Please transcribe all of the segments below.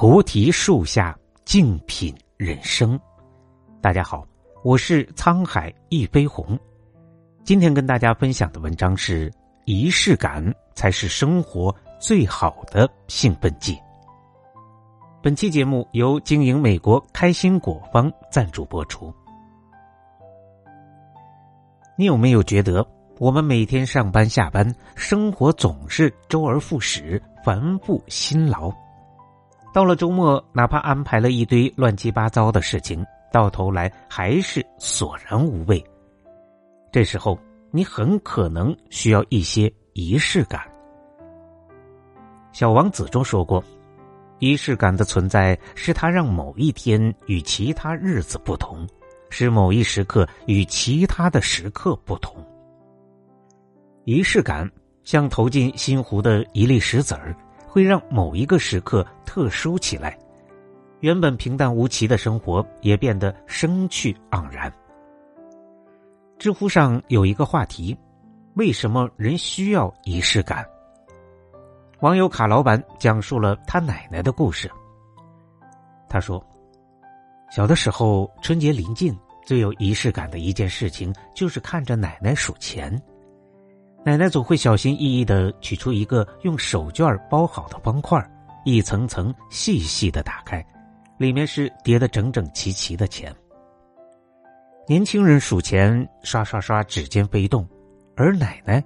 菩提树下静品人生。大家好，我是沧海一飞鸿。今天跟大家分享的文章是：仪式感才是生活最好的兴奋剂。本期节目由经营美国开心果方赞助播出。你有没有觉得，我们每天上班下班，生活总是周而复始，繁复辛劳？到了周末，哪怕安排了一堆乱七八糟的事情，到头来还是索然无味。这时候，你很可能需要一些仪式感。小王子中说过，仪式感的存在是他让某一天与其他日子不同，使某一时刻与其他的时刻不同。仪式感像投进心湖的一粒石子儿。会让某一个时刻特殊起来，原本平淡无奇的生活也变得生趣盎然。知乎上有一个话题：为什么人需要仪式感？网友卡老板讲述了他奶奶的故事。他说，小的时候春节临近，最有仪式感的一件事情就是看着奶奶数钱。奶奶总会小心翼翼的取出一个用手绢包好的方块，一层层细细的打开，里面是叠得整整齐齐的钱。年轻人数钱，刷刷刷，指尖飞动，而奶奶，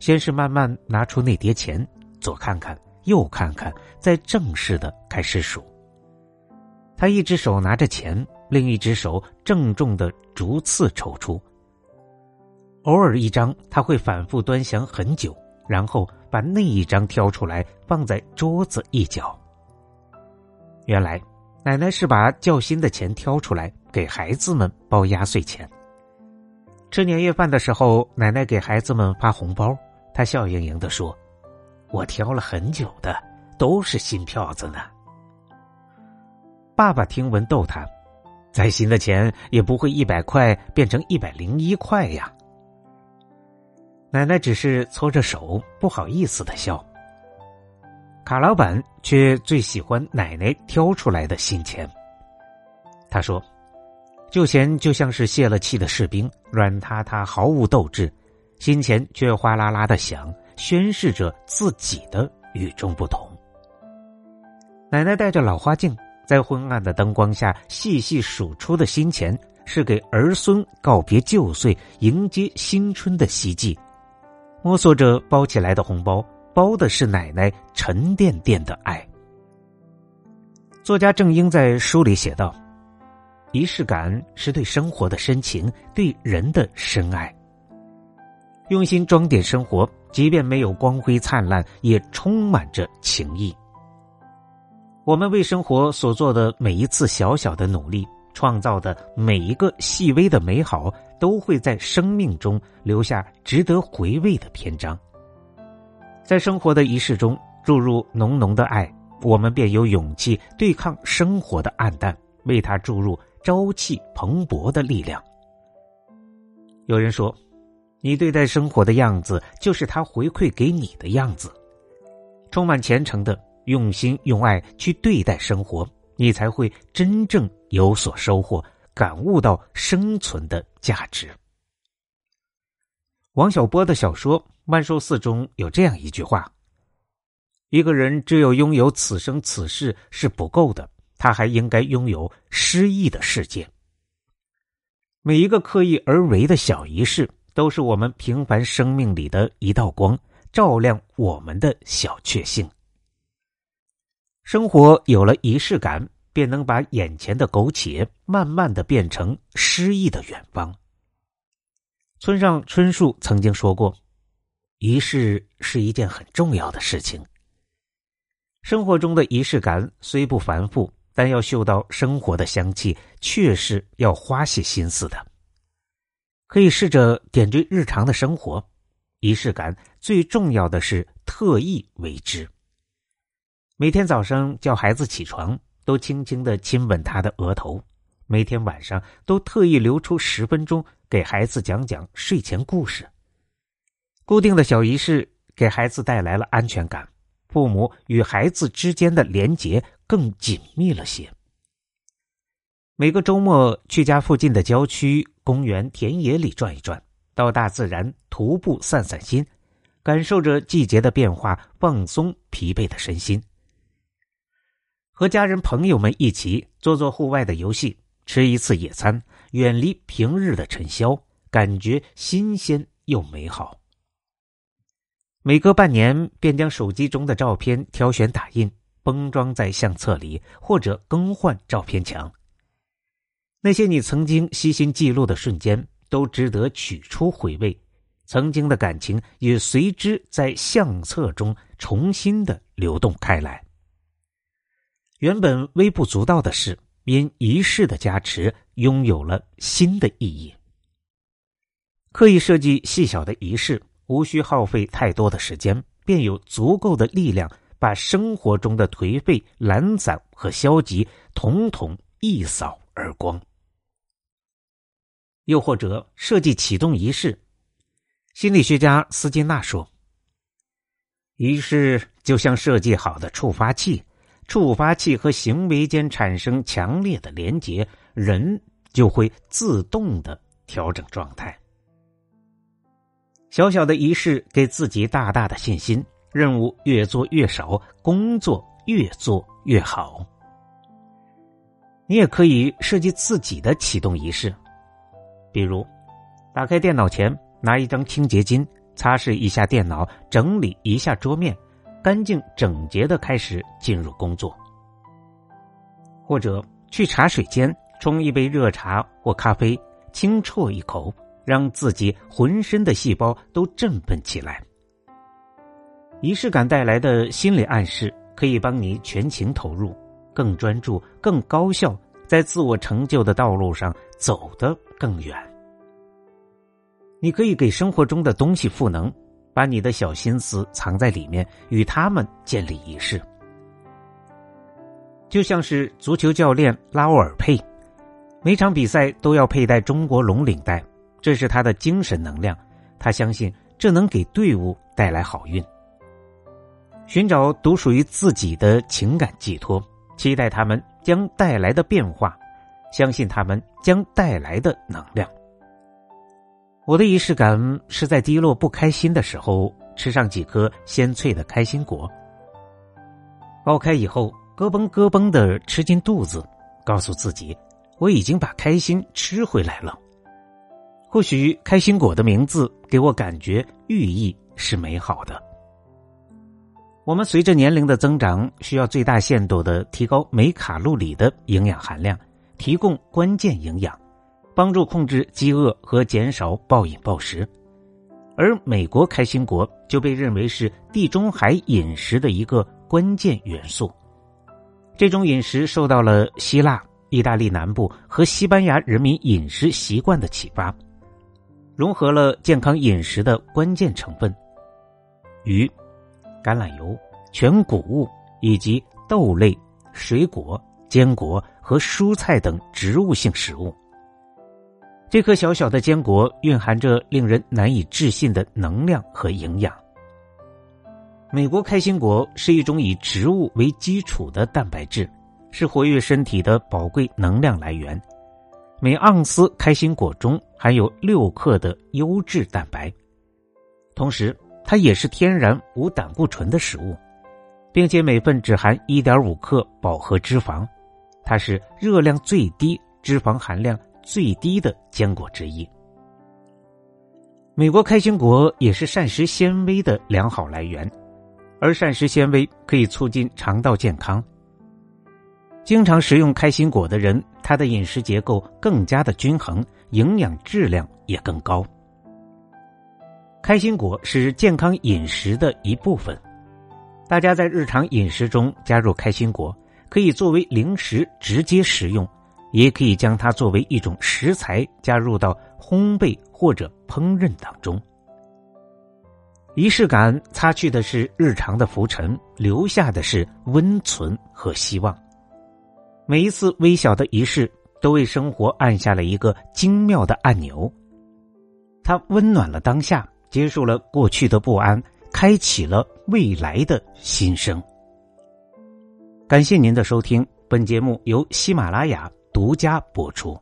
先是慢慢拿出那叠钱，左看看，右看看，再正式的开始数。他一只手拿着钱，另一只手郑重的逐次抽出。偶尔一张，他会反复端详很久，然后把那一张挑出来放在桌子一角。原来，奶奶是把较新的钱挑出来给孩子们包压岁钱。吃年夜饭的时候，奶奶给孩子们发红包，她笑盈盈的说：“我挑了很久的，都是新票子呢。”爸爸听闻逗他：“再新的钱也不会一百块变成一百零一块呀。”奶奶只是搓着手，不好意思的笑。卡老板却最喜欢奶奶挑出来的新钱。他说：“旧钱就像是泄了气的士兵，软塌塌，毫无斗志；新钱却哗啦啦的响，宣示着自己的与众不同。”奶奶戴着老花镜，在昏暗的灯光下细细数出的新钱，是给儿孙告别旧岁、迎接新春的希冀。摸索着包起来的红包，包的是奶奶沉甸甸的爱。作家郑英在书里写道：“仪式感是对生活的深情，对人的深爱。用心装点生活，即便没有光辉灿烂，也充满着情谊。我们为生活所做的每一次小小的努力。”创造的每一个细微的美好，都会在生命中留下值得回味的篇章。在生活的仪式中注入浓浓的爱，我们便有勇气对抗生活的暗淡，为它注入朝气蓬勃的力量。有人说，你对待生活的样子，就是他回馈给你的样子。充满虔诚的用心用爱去对待生活。你才会真正有所收获，感悟到生存的价值。王小波的小说《万寿寺》中有这样一句话：“一个人只有拥有此生此世是不够的，他还应该拥有诗意的世界。”每一个刻意而为的小仪式，都是我们平凡生命里的一道光，照亮我们的小确幸。生活有了仪式感，便能把眼前的苟且慢慢的变成诗意的远方。村上春树曾经说过：“仪式是一件很重要的事情。”生活中的仪式感虽不繁复，但要嗅到生活的香气，却是要花些心思的。可以试着点缀日常的生活，仪式感最重要的是特意为之。每天早上叫孩子起床，都轻轻的亲吻他的额头；每天晚上都特意留出十分钟给孩子讲讲睡前故事。固定的小仪式给孩子带来了安全感，父母与孩子之间的连结更紧密了些。每个周末去家附近的郊区、公园、田野里转一转，到大自然徒步散散心，感受着季节的变化，放松疲惫的身心。和家人朋友们一起做做户外的游戏，吃一次野餐，远离平日的尘嚣，感觉新鲜又美好。每隔半年便将手机中的照片挑选打印，封装在相册里，或者更换照片墙。那些你曾经悉心记录的瞬间，都值得取出回味，曾经的感情也随之在相册中重新的流动开来。原本微不足道的事，因仪式的加持，拥有了新的意义。刻意设计细小的仪式，无需耗费太多的时间，便有足够的力量，把生活中的颓废、懒散和消极，统统一扫而光。又或者设计启动仪式，心理学家斯金纳说：“仪式就像设计好的触发器，触发器和行为间产生强烈的连结，人就会自动的调整状态。小小的仪式给自己大大的信心，任务越做越少，工作越做越好。你也可以设计自己的启动仪式。”比如，打开电脑前，拿一张清洁巾擦拭一下电脑，整理一下桌面，干净整洁的开始进入工作；或者去茶水间冲一杯热茶或咖啡，轻啜一口，让自己浑身的细胞都振奋起来。仪式感带来的心理暗示，可以帮你全情投入，更专注、更高效，在自我成就的道路上走得更远。你可以给生活中的东西赋能，把你的小心思藏在里面，与他们建立仪式。就像是足球教练拉沃尔佩，每场比赛都要佩戴中国龙领带，这是他的精神能量。他相信这能给队伍带来好运。寻找独属于自己的情感寄托，期待他们将带来的变化，相信他们将带来的能量。我的仪式感是在低落不开心的时候吃上几颗鲜脆的开心果，剥开以后咯嘣咯嘣的吃进肚子，告诉自己我已经把开心吃回来了。或许开心果的名字给我感觉寓意是美好的。我们随着年龄的增长，需要最大限度的提高每卡路里的营养含量，提供关键营养。帮助控制饥饿和减少暴饮暴食，而美国开心果就被认为是地中海饮食的一个关键元素。这种饮食受到了希腊、意大利南部和西班牙人民饮食习惯的启发，融合了健康饮食的关键成分：鱼、橄榄油、全谷物以及豆类、水果、坚果和蔬菜等植物性食物。这颗小小的坚果蕴含着令人难以置信的能量和营养。美国开心果是一种以植物为基础的蛋白质，是活跃身体的宝贵能量来源。每盎司开心果中含有六克的优质蛋白，同时它也是天然无胆固醇的食物，并且每份只含一点五克饱和脂肪，它是热量最低、脂肪含量。最低的坚果之一。美国开心果也是膳食纤维的良好来源，而膳食纤维可以促进肠道健康。经常食用开心果的人，他的饮食结构更加的均衡，营养质量也更高。开心果是健康饮食的一部分，大家在日常饮食中加入开心果，可以作为零食直接食用。也可以将它作为一种食材加入到烘焙或者烹饪当中。仪式感擦去的是日常的浮尘，留下的是温存和希望。每一次微小的仪式，都为生活按下了一个精妙的按钮。它温暖了当下，结束了过去的不安，开启了未来的新生。感谢您的收听，本节目由喜马拉雅独家播出。